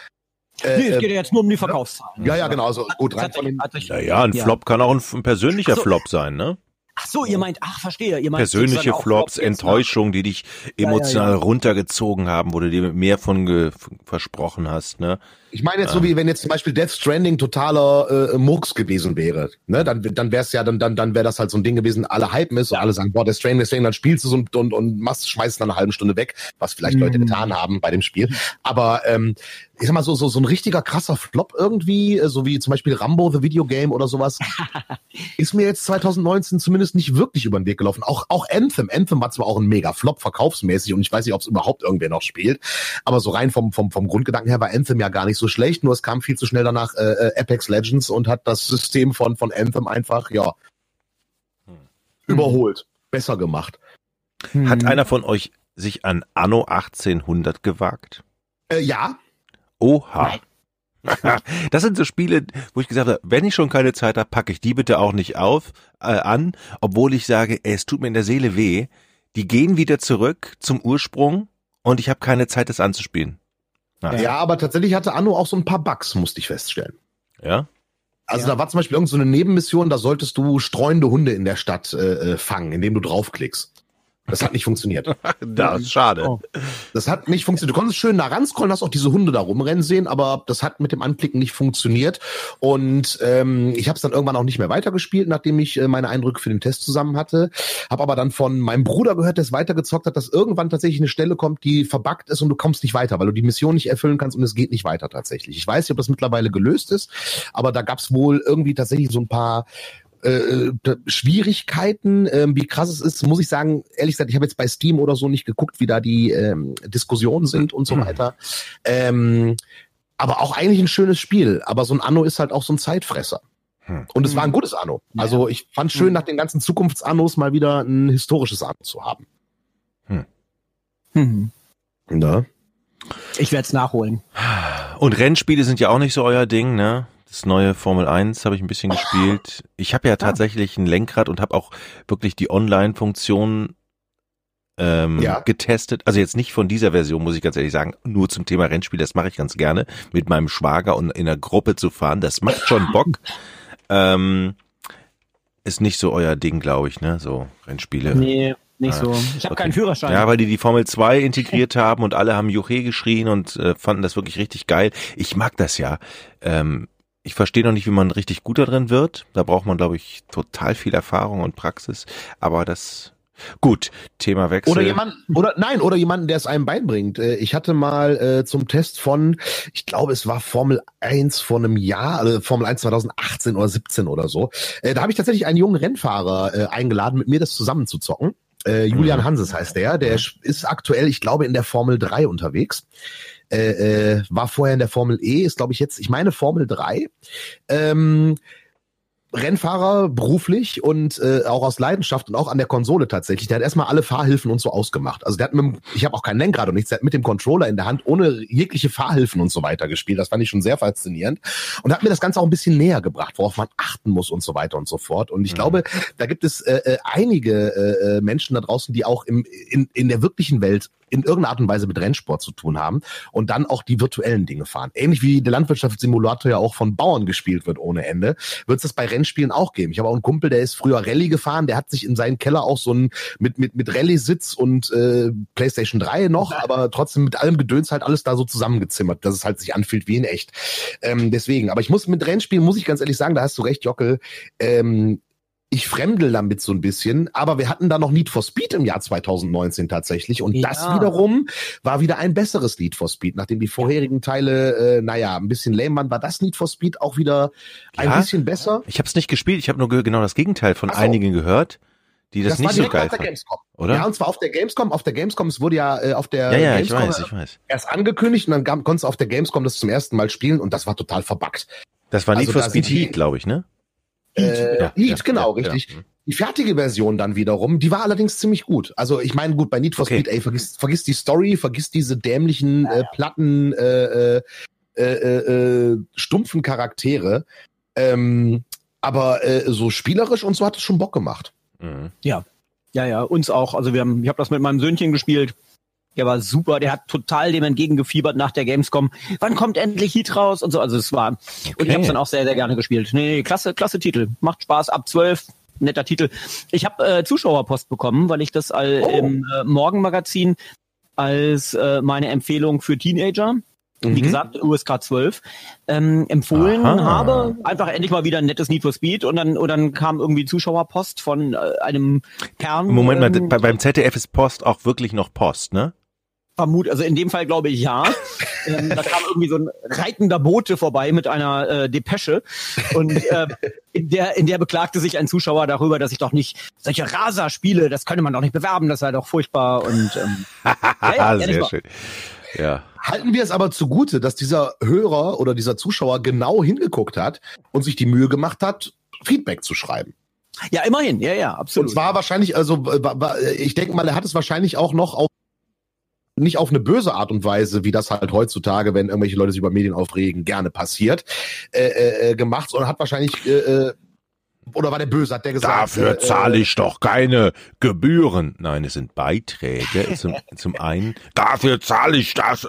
A: äh,
C: Nee, es
A: äh,
C: geht ja jetzt nur um die Verkaufszahlen.
A: ja, ja, genau, also gut, rein von den,
C: hat sich-
B: Ja, ja, ein
C: Ja.
B: Flop kann auch ein, ein persönlicher
C: so.
B: Flop sein, ne?
C: Ach so, ihr meint, ach verstehe, ihr meint
B: Persönliche Flops,
C: nach-
B: Enttäuschungen, die dich emotional
C: ja.
B: runtergezogen haben, wo du dir mehr von versprochen hast, ne?
A: Ich meine jetzt so wie wenn jetzt zum Beispiel Death Stranding totaler äh, Murks gewesen wäre, ne? Dann dann wäre es ja dann dann dann wäre das halt so ein Ding gewesen, alle hypen ist und alle sagen, boah, Death Stranding, Death Stranding, dann spielst du so und und, und machst schmeißt dann eine halbe Stunde weg, was vielleicht Leute
C: Mhm.
A: getan haben bei dem Spiel. Aber ähm, ich sag mal so so so ein richtiger krasser Flop irgendwie, äh, so wie zum Beispiel Rambo the Video Game oder sowas, [LAUGHS] ist mir jetzt 2019 zumindest nicht wirklich über den Weg gelaufen. Auch auch Anthem, Anthem war zwar auch ein mega Flop verkaufsmäßig und ich weiß nicht, ob es überhaupt irgendwer noch spielt, aber so rein vom vom vom Grundgedanken her war Anthem ja gar nicht so schlecht, nur es kam viel zu schnell danach äh, äh, Apex Legends und hat das System von von Anthem einfach ja überholt, besser gemacht.
B: Hat
C: Mhm.
B: einer von euch sich an Anno 1800 gewagt?
A: Äh, ja,
B: Oha. [LAUGHS] Das sind so Spiele, wo ich gesagt habe, wenn ich schon keine Zeit habe, packe ich die bitte auch nicht auf äh, an, obwohl ich sage, ey, es tut mir in der Seele weh. Die gehen wieder zurück zum Ursprung und ich habe keine Zeit, das anzuspielen.
A: Ja,
B: Ja.
A: aber tatsächlich hatte Anno auch so ein paar Bugs, musste ich feststellen.
B: ja?
A: Also
C: Ja.
A: da war zum Beispiel irgend so eine Nebenmission, da solltest du streunende Hunde in der Stadt äh, äh, fangen, indem du draufklickst. Das hat nicht funktioniert. [LAUGHS]
B: das ist schade.
A: Oh. Das hat nicht funktioniert. Du konntest schön nah ranscrollen, hast auch diese Hunde da rumrennen sehen, aber das hat mit dem Anklicken nicht funktioniert. Und ähm, ich habe es dann irgendwann auch nicht mehr weitergespielt, nachdem ich äh, meine Eindrücke für den Test zusammen hatte. Habe aber dann von meinem Bruder gehört, der es weitergezockt hat, dass irgendwann tatsächlich eine Stelle kommt, die verbuggt ist und du kommst nicht weiter, weil du die Mission nicht erfüllen kannst und es geht nicht weiter tatsächlich. Ich weiß nicht, ob das mittlerweile gelöst ist, aber da gab es wohl irgendwie tatsächlich so ein paar äh, Schwierigkeiten. Ähm, wie krass es ist, muss ich sagen, ehrlich gesagt, ich habe jetzt bei Steam oder so nicht geguckt, wie da die ähm, Diskussionen sind und so mhm. weiter. Ähm, aber auch eigentlich ein schönes Spiel. Aber so ein Anno ist halt auch so ein Zeitfresser. Hm. Und es war ein mhm. gutes Anno. Also ich fand schön, hm. nach den ganzen Zukunftsannos mal wieder ein historisches Anno zu haben. Hm.
C: Mhm. Na? Ich werde es nachholen.
B: Und Rennspiele sind ja auch nicht so euer Ding, ne? Das neue Formel 1 habe ich ein bisschen gespielt. Ich habe ja tatsächlich ein Lenkrad und habe auch wirklich die Online-Funktion ähm, ja. getestet. Also jetzt nicht von dieser Version, muss ich ganz ehrlich sagen, nur zum Thema Rennspiel. Das mache ich ganz gerne, mit meinem Schwager und in einer Gruppe zu fahren. Das macht schon [LAUGHS] Bock. ähm, ist nicht so euer Ding, glaube ich, ne? So Rennspiele.
C: Nee, nicht so. Ich habe okay. keinen Führerschein.
B: Ja, weil die die Formel 2 integriert [LAUGHS] haben und alle haben Juche geschrien und äh, fanden das wirklich richtig geil. Ich mag das ja. Ähm, ich verstehe noch nicht, wie man richtig gut darin wird. Da braucht man, glaube ich, total viel Erfahrung und Praxis. Aber das Gut, Thema Wechsel.
A: Oder jemand, oder nein, oder jemanden, der es einem beibringt. Äh, ich hatte mal äh, zum Test von, ich glaube, es war Formel 1 vor einem Jahr, also Formel 1 2018 oder 17 oder so. Äh, da habe ich tatsächlich einen jungen Rennfahrer äh, eingeladen, mit mir das zusammen zu zocken. Äh, Julian mhm. Hanses heißt der. Der ist aktuell, ich glaube, in der Formel 3 unterwegs äh, äh, war vorher in der Formel E, ist glaube ich jetzt, ich meine Formel 3. Ähm, Rennfahrer beruflich und äh, auch aus Leidenschaft und auch an der Konsole tatsächlich. Der hat erstmal alle Fahrhilfen und so ausgemacht. Also der hat mit dem, ich habe auch kein Lenkrad und nichts, der hat mit dem Controller in der Hand ohne jegliche Fahrhilfen und so weiter gespielt. Das fand ich schon sehr faszinierend und hat mir das Ganze auch ein bisschen näher gebracht, worauf man achten muss und so weiter und so fort. Und ich mhm. glaube, da gibt es äh, äh, einige äh, äh Menschen da draußen, die auch im, in, in der wirklichen Welt in irgendeiner Art und Weise mit Rennsport zu tun haben und dann auch die virtuellen Dinge fahren. Ähnlich wie der Landwirtschaftssimulator ja auch von Bauern gespielt wird ohne Ende, wird es das bei Rennspielen auch geben. Ich habe auch einen Kumpel, der ist früher Rallye gefahren, der hat sich in seinen Keller auch so ein mit mit mit Rallye-Sitz und äh, PlayStation 3 noch, aber trotzdem mit allem Gedöns halt alles da so zusammengezimmert, dass es halt sich anfühlt wie in echt. Ähm, deswegen, aber ich muss mit Rennspielen muss ich ganz ehrlich sagen, da hast du recht, Jockel. Ähm, ich fremdel damit so ein bisschen, aber wir hatten da noch Need for Speed im Jahr 2019 tatsächlich und ja. das wiederum war wieder ein besseres Need for Speed. Nachdem die vorherigen Teile, äh, naja, ein bisschen lame waren, war das Need for Speed auch wieder ein ja, bisschen besser.
B: Ich habe es nicht gespielt, ich habe nur genau das Gegenteil von so. einigen gehört, die das, das nicht so geil fanden.
A: Oder? Ja, und zwar auf der Gamescom. Auf der Gamescom, es wurde ja äh, auf der
B: ja, ja,
A: Gamescom
B: ich weiß, ich weiß.
A: erst angekündigt und dann konntest du auf der Gamescom das zum ersten Mal spielen und das war total verbuggt.
B: Das war Need also for Speed Heat, glaube ich, ne?
A: Heat, äh, ja, Heat genau, ja, richtig. Ja. Die fertige Version dann wiederum, die war allerdings ziemlich gut. Also ich meine, gut, bei Need for okay. Speed, ey, vergiss, vergiss die Story, vergiss diese dämlichen, äh, platten, äh, äh, äh, äh, stumpfen Charaktere. Ähm, aber äh, so spielerisch und so hat es schon Bock gemacht.
C: Mhm. Ja, ja, ja, uns auch. Also wir haben, ich habe das mit meinem Söhnchen gespielt. Der war super, der hat total dem entgegengefiebert nach der Gamescom. Wann kommt endlich Heat raus und so. Also es war okay. und ich habe dann auch sehr sehr gerne gespielt. Nee, nee, klasse klasse Titel, macht Spaß ab 12, netter Titel. Ich habe äh, Zuschauerpost bekommen, weil ich das all, oh. im äh, Morgenmagazin als äh, meine Empfehlung für Teenager mhm. wie gesagt, USK 12, ähm, empfohlen Aha. habe. Einfach endlich mal wieder ein nettes Need for Speed und dann, und dann kam irgendwie Zuschauerpost von äh, einem Kern.
B: Moment mal, ähm, bei, beim ZDF ist Post auch wirklich noch Post, ne?
C: Vermut, also in dem Fall glaube ich ja. [LAUGHS] ähm, da kam irgendwie so ein reitender Bote vorbei mit einer äh, Depesche und äh, in der in der beklagte sich ein Zuschauer darüber, dass ich doch nicht solche Raser spiele, das könne man doch nicht bewerben, das sei doch furchtbar und ähm, [LAUGHS]
B: ja, ja, sehr schön. Ja.
A: Halten wir es aber zugute, dass dieser Hörer oder dieser Zuschauer genau hingeguckt hat und sich die Mühe gemacht hat, Feedback zu schreiben.
C: Ja, immerhin, ja, ja, absolut.
A: Und zwar wahrscheinlich, also ich denke mal, er hat es wahrscheinlich auch noch auf nicht auf eine böse Art und Weise, wie das halt heutzutage, wenn irgendwelche Leute sich über Medien aufregen, gerne passiert, äh, äh, äh gemacht, sondern hat wahrscheinlich äh, äh, oder war der böse, hat der gesagt?
B: Dafür äh, zahle ich doch keine Gebühren. Nein, es sind Beiträge zum, [LAUGHS] zum einen. Dafür zahle ich das.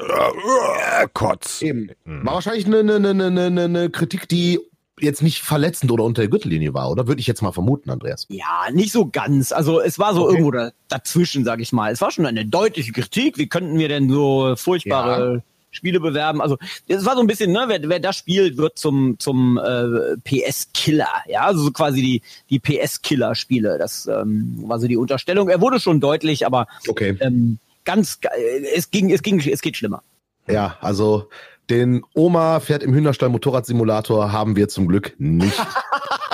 B: Kotz.
A: Eben. War wahrscheinlich eine, eine, eine, eine, eine Kritik, die jetzt nicht verletzend oder unter der Gürtellinie war, oder? Würde ich jetzt mal vermuten, Andreas.
C: Ja, nicht so ganz. Also es war so okay. irgendwo da, dazwischen, sag ich mal. Es war schon eine deutliche Kritik. Wie könnten wir denn so furchtbare ja. Spiele bewerben? Also es war so ein bisschen, ne, wer, wer das spielt, wird zum zum äh, PS-Killer. Ja, also so quasi die die PS-Killer-Spiele. Das ähm, war so die Unterstellung. Er wurde schon deutlich, aber
A: okay.
C: ähm, ganz, äh, es ging, es ging, es geht schlimmer.
A: Ja, also den Oma fährt im Hühnerstall Motorradsimulator haben wir zum Glück nicht. [LAUGHS]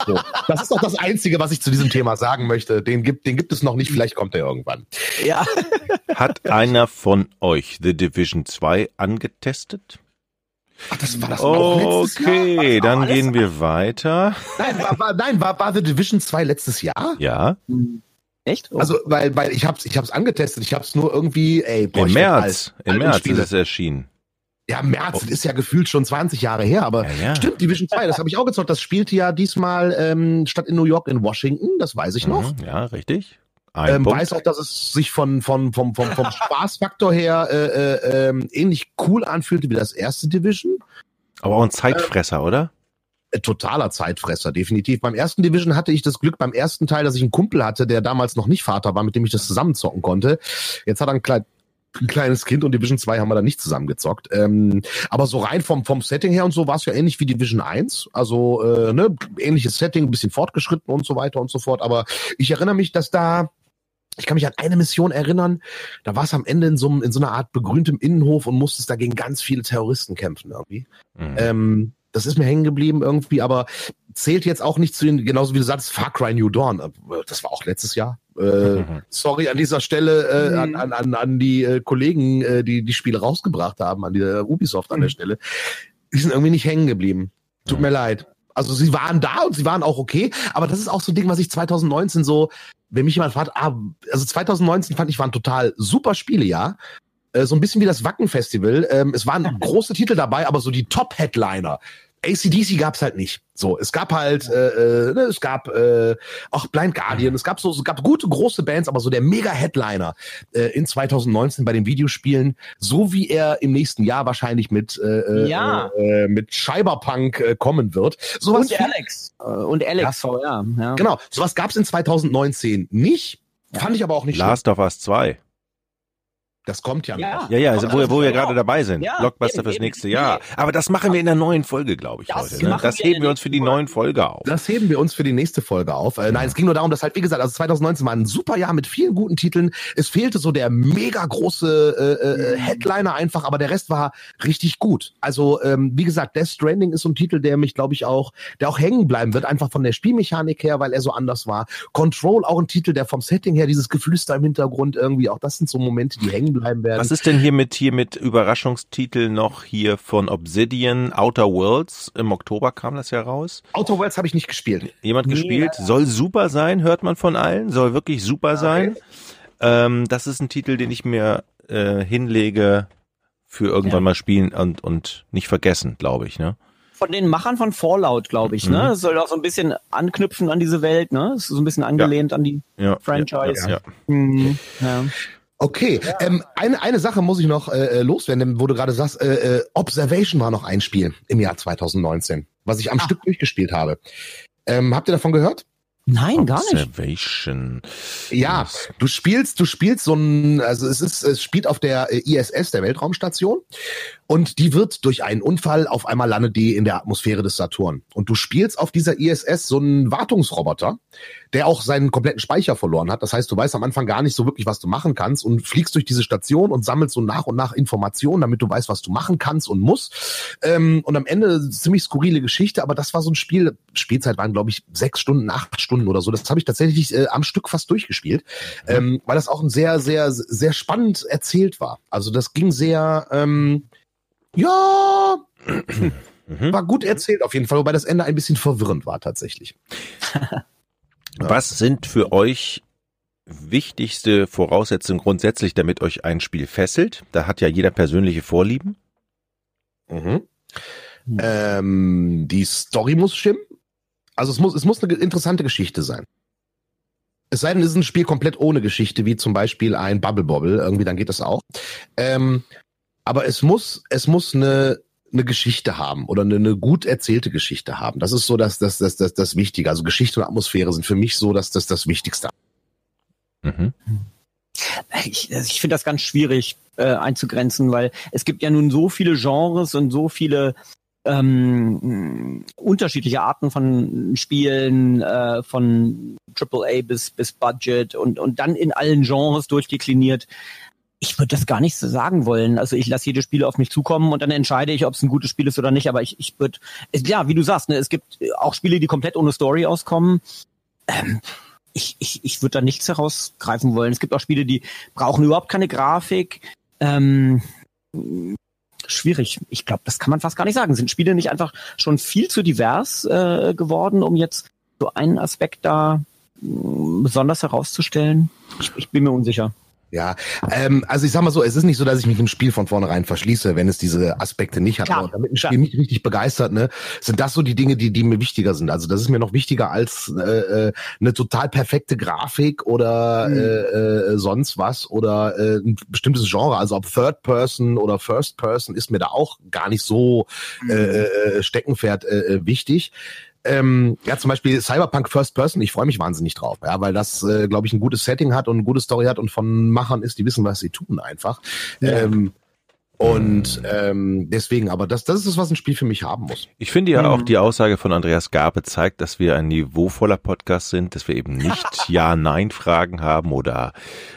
A: So, das ist doch das Einzige, was ich zu diesem Thema sagen möchte. Den gibt, den gibt es noch nicht, vielleicht kommt er irgendwann.
C: Ja.
B: Hat einer von euch The Division 2 angetestet?
A: Ach, das war das
B: letztes Okay, Jahr? dann gehen wir weiter.
A: Nein, war, war, nein war, war The Division 2 letztes Jahr?
B: Ja.
C: Echt?
A: Oh. Also, weil, weil ich hab's, ich hab's angetestet, ich hab's nur irgendwie, ey,
B: boah, Im März, im März ist es erschienen.
A: Ja, März, oh. das ist ja gefühlt schon 20 Jahre her, aber ja, ja. stimmt, Division 2, das habe ich auch gezockt. Das spielte ja diesmal ähm, statt in New York in Washington, das weiß ich noch.
B: Mhm, ja, richtig.
A: Ähm, weiß auch, dass es sich von, von, vom, vom, vom Spaßfaktor her äh, äh, ähm, ähnlich cool anfühlte wie das erste Division.
B: Aber auch ein Zeitfresser, äh, oder?
A: Äh, totaler Zeitfresser, definitiv. Beim ersten Division hatte ich das Glück beim ersten Teil, dass ich einen Kumpel hatte, der damals noch nicht Vater war, mit dem ich das zusammenzocken konnte. Jetzt hat er ein kleines ein kleines Kind und Division 2 haben wir da nicht zusammengezockt. Ähm, aber so rein vom, vom Setting her und so war es ja ähnlich wie Division 1. Also äh, ne, ähnliches Setting, ein bisschen fortgeschritten und so weiter und so fort. Aber ich erinnere mich, dass da ich kann mich an eine Mission erinnern, da war es am Ende in so, in so einer Art begrüntem Innenhof und musstest dagegen ganz viele Terroristen kämpfen irgendwie. Mhm. Ähm, das ist mir hängen geblieben irgendwie, aber zählt jetzt auch nicht zu den, genauso wie du sagst, Far Cry New Dawn. Äh, das war auch letztes Jahr. Äh, mhm. Sorry an dieser Stelle äh, mhm. an, an, an die äh, Kollegen, äh, die die Spiele rausgebracht haben, an die äh, Ubisoft an der mhm. Stelle. Die sind irgendwie nicht hängen geblieben. Tut mir leid. Also sie waren da und sie waren auch okay, aber das ist auch so ein Ding, was ich 2019 so, wenn mich jemand fragt, ah, also 2019 fand ich waren total super Spiele, ja. Äh, so ein bisschen wie das Wacken-Festival. Ähm, es waren große Titel dabei, aber so die Top-Headliner, ACDC gab's halt nicht. So, es gab halt, äh, äh, ne, es gab äh, auch Blind Guardian, es gab so, es gab gute große Bands, aber so der Mega-Headliner äh, in 2019 bei den Videospielen, so wie er im nächsten Jahr wahrscheinlich mit äh, äh
C: ja.
A: äh, mit Cyberpunk äh, kommen wird.
C: Sowas und Alex äh, und Alex ja. VR. Ja.
A: Genau, sowas gab's in 2019 nicht. Fand ich aber auch nicht
B: Last schlimm. of Us 2.
A: Das kommt ja
B: Ja, noch. ja, ja also, wo, wo wir gerade dabei sind. Ja, Blockbuster eben, fürs nächste eben. Jahr. Aber das machen wir in der neuen Folge, glaube ich, das heute. Ne? Das heben wir uns für die neuen Folge auf.
A: Das heben wir uns für die nächste Folge auf. Äh, nein, es ging nur darum, dass halt, wie gesagt, also 2019 war ein super Jahr mit vielen guten Titeln. Es fehlte so der mega große äh, äh, mhm. Headliner einfach, aber der Rest war richtig gut. Also, ähm, wie gesagt, Death Stranding ist so ein Titel, der mich, glaube ich, auch, der auch hängen bleiben wird, einfach von der Spielmechanik her, weil er so anders war. Control auch ein Titel, der vom Setting her, dieses Geflüster im Hintergrund irgendwie, auch das sind so Momente, die hängen bleiben werden.
B: Was ist denn hier mit hier mit Überraschungstitel noch hier von Obsidian Outer Worlds? Im Oktober kam das ja raus.
A: Outer Worlds habe ich nicht gespielt.
B: Jemand nee, gespielt? Soll super sein, hört man von allen. Soll wirklich super okay. sein. Ähm, das ist ein Titel, den ich mir äh, hinlege für irgendwann ja. mal spielen und, und nicht vergessen, glaube ich, ne?
C: Von den Machern von Fallout, glaube ich, ne? mhm. ne? Das soll auch so ein bisschen anknüpfen an diese Welt, ne? Das ist so ein bisschen angelehnt ja. an die ja. Franchise. Ja.
A: Mhm. Okay, ja. ähm, eine, eine Sache muss ich noch äh, äh loswerden, wo du gerade sagst, äh, äh, Observation war noch ein Spiel im Jahr 2019, was ich am ah. Stück durchgespielt habe. Ähm, habt ihr davon gehört?
C: Nein, gar nicht.
B: Observation.
A: Ja, du spielst, du spielst so ein, also es ist, es spielt auf der äh, ISS, der Weltraumstation, und die wird durch einen Unfall auf einmal landet die in der Atmosphäre des Saturn. Und du spielst auf dieser ISS so einen Wartungsroboter, der auch seinen kompletten Speicher verloren hat. Das heißt, du weißt am Anfang gar nicht so wirklich, was du machen kannst und fliegst durch diese Station und sammelst so nach und nach Informationen, damit du weißt, was du machen kannst und musst. Ähm, und am Ende ziemlich skurrile Geschichte, aber das war so ein Spiel, Spielzeit waren, glaube ich, sechs Stunden, acht Stunden oder so. Das habe ich tatsächlich äh, am Stück fast durchgespielt, ähm, weil das auch ein sehr, sehr, sehr spannend erzählt war. Also das ging sehr, ähm, ja, mhm. war gut erzählt auf jeden Fall, wobei das Ende ein bisschen verwirrend war tatsächlich. [LAUGHS]
B: Was sind für euch wichtigste Voraussetzungen grundsätzlich, damit euch ein Spiel fesselt? Da hat ja jeder persönliche Vorlieben.
A: Mhm. Ähm, die Story muss stimmen. Also es muss, es muss eine interessante Geschichte sein. Es sei denn, es ist ein Spiel komplett ohne Geschichte, wie zum Beispiel ein Bubble Bobble, irgendwie, dann geht das auch. Ähm, aber es muss, es muss eine, eine Geschichte haben oder eine, eine gut erzählte Geschichte haben. Das ist so das, das, das, das, das Wichtige. Also Geschichte und Atmosphäre sind für mich so das, das, das Wichtigste.
C: Mhm. Ich, also ich finde das ganz schwierig äh, einzugrenzen, weil es gibt ja nun so viele Genres und so viele ähm, unterschiedliche Arten von Spielen, äh, von AAA bis, bis Budget und, und dann in allen Genres durchdekliniert. Ich würde das gar nicht so sagen wollen. Also ich lasse jede Spiele auf mich zukommen und dann entscheide ich, ob es ein gutes Spiel ist oder nicht. Aber ich, ich würde, ja, wie du sagst, ne, es gibt auch Spiele, die komplett ohne Story auskommen. Ähm, ich, ich, ich würde da nichts herausgreifen wollen. Es gibt auch Spiele, die brauchen überhaupt keine Grafik. Ähm, schwierig. Ich glaube, das kann man fast gar nicht sagen. Sind Spiele nicht einfach schon viel zu divers äh, geworden, um jetzt so einen Aspekt da mh, besonders herauszustellen? Ich, ich bin mir unsicher.
A: Ja, ähm, also ich sag mal so, es ist nicht so, dass ich mich im Spiel von vornherein verschließe, wenn es diese Aspekte nicht hat. Klar, Aber damit ein Spiel klar. mich richtig begeistert, ne, sind das so die Dinge, die, die mir wichtiger sind. Also das ist mir noch wichtiger als äh, äh eine total perfekte Grafik oder mhm. äh, äh, sonst was oder äh, ein bestimmtes Genre. Also ob Third Person oder First Person ist mir da auch gar nicht so mhm. äh, äh, Steckenpferd äh, äh wichtig ähm, ja, zum Beispiel Cyberpunk First Person, ich freue mich wahnsinnig drauf, ja, weil das, äh, glaube ich, ein gutes Setting hat und eine gute Story hat und von Machern ist, die wissen, was sie tun einfach. Ja. Ähm, und ähm, deswegen, aber das, das ist es, was ein Spiel für mich haben muss.
B: Ich finde ja mhm. auch die Aussage von Andreas Gabe zeigt, dass wir ein niveauvoller Podcast sind, dass wir eben nicht [LAUGHS] Ja-Nein-Fragen haben oder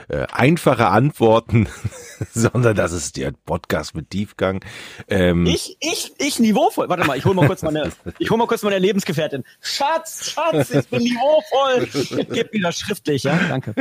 B: äh, einfache Antworten, [LAUGHS] sondern das ist der Podcast mit Tiefgang.
C: Ähm, ich, ich, ich niveauvoll. Warte mal, ich hol mal kurz meine, ich hol mal kurz meine Lebensgefährtin. Schatz, Schatz, ich bin niveauvoll. Gib mir das schriftlich, ja, danke.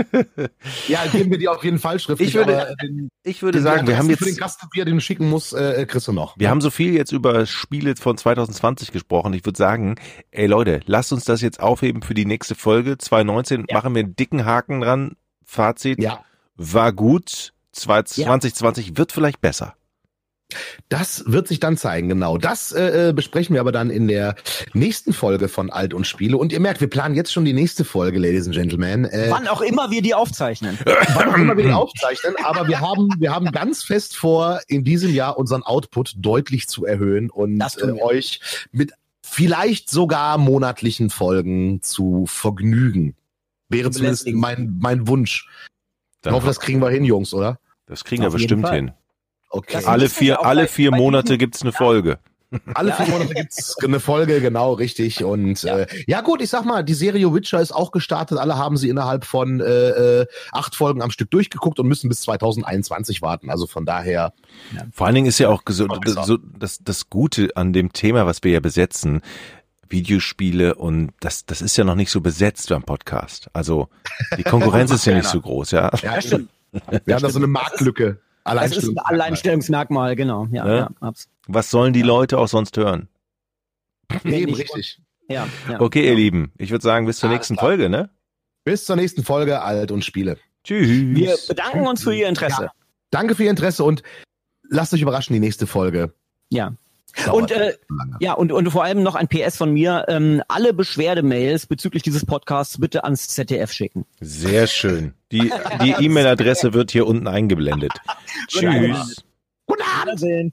A: Ja, geben wir die auf jeden Fall schriftlich.
B: Ich würde, den, ich würde sagen, wir haben jetzt
A: für den Kastenbier den schicken muss, äh, kriegst du noch.
B: Wir ja. haben so viel jetzt über Spiele von 2020 gesprochen. Ich würde sagen, ey Leute, lasst uns das jetzt aufheben für die nächste Folge. 2019 ja. machen wir einen dicken Haken dran. Fazit
A: ja.
B: war gut. 2020 ja. wird vielleicht besser.
A: Das wird sich dann zeigen, genau. Das äh, äh, besprechen wir aber dann in der nächsten Folge von Alt und Spiele. Und ihr merkt, wir planen jetzt schon die nächste Folge, Ladies and Gentlemen.
C: Äh, wann auch immer wir die aufzeichnen. [CLEARS THROAT]
A: wann auch immer wir die aufzeichnen. Aber wir haben, wir haben ganz fest vor, in diesem Jahr unseren Output deutlich zu erhöhen und äh, euch mit vielleicht sogar monatlichen Folgen zu vergnügen. Wäre zumindest mein, mein Wunsch. Dann ich hoffe, das kriegen wir hin, Jungs, oder?
B: Das kriegen wir bestimmt hin. Okay. Alle vier, alle vier Monate gibt's eine Folge.
A: Alle vier Monate gibt's eine Folge, genau, richtig. Und ja. Äh, ja gut, ich sag mal, die Serie Witcher ist auch gestartet. Alle haben sie innerhalb von äh, äh acht Folgen am Stück durchgeguckt und müssen bis 2021 warten. Also von daher.
B: Ja. Vor allen Dingen ist ja auch so, so, das, das Gute an dem Thema, was wir ja besetzen, Videospiele und das, das ist ja noch nicht so besetzt beim Podcast. Also die Konkurrenz [LAUGHS] ist ja nicht so groß, ja. Ja,
A: stimmt. Wir haben da so eine Marktlücke.
C: Alleinstellungsmerkmal. Das ist ein Alleinstellungsmerkmal, genau. Ja, ja.
B: ja Was sollen die Leute auch sonst hören?
A: Eben, richtig.
B: Ja, ja, okay, ihr Lieben, ich würde sagen, bis zur nächsten. Folge, ne?
A: Bis zur nächsten Folge Alt und Spiele.
C: Tschüss. Wir bedanken uns für Ihr Interesse. Ja,
A: danke für Ihr Interesse und lasst euch überraschen, die nächste Folge.
C: Ja. Und äh, ja und und vor allem noch ein PS von mir: ähm, Alle Beschwerdemails bezüglich dieses Podcasts bitte ans ZDF schicken.
B: Sehr schön. Die die E-Mail-Adresse wird hier unten eingeblendet. [LAUGHS] Tschüss.
C: Guten Abend.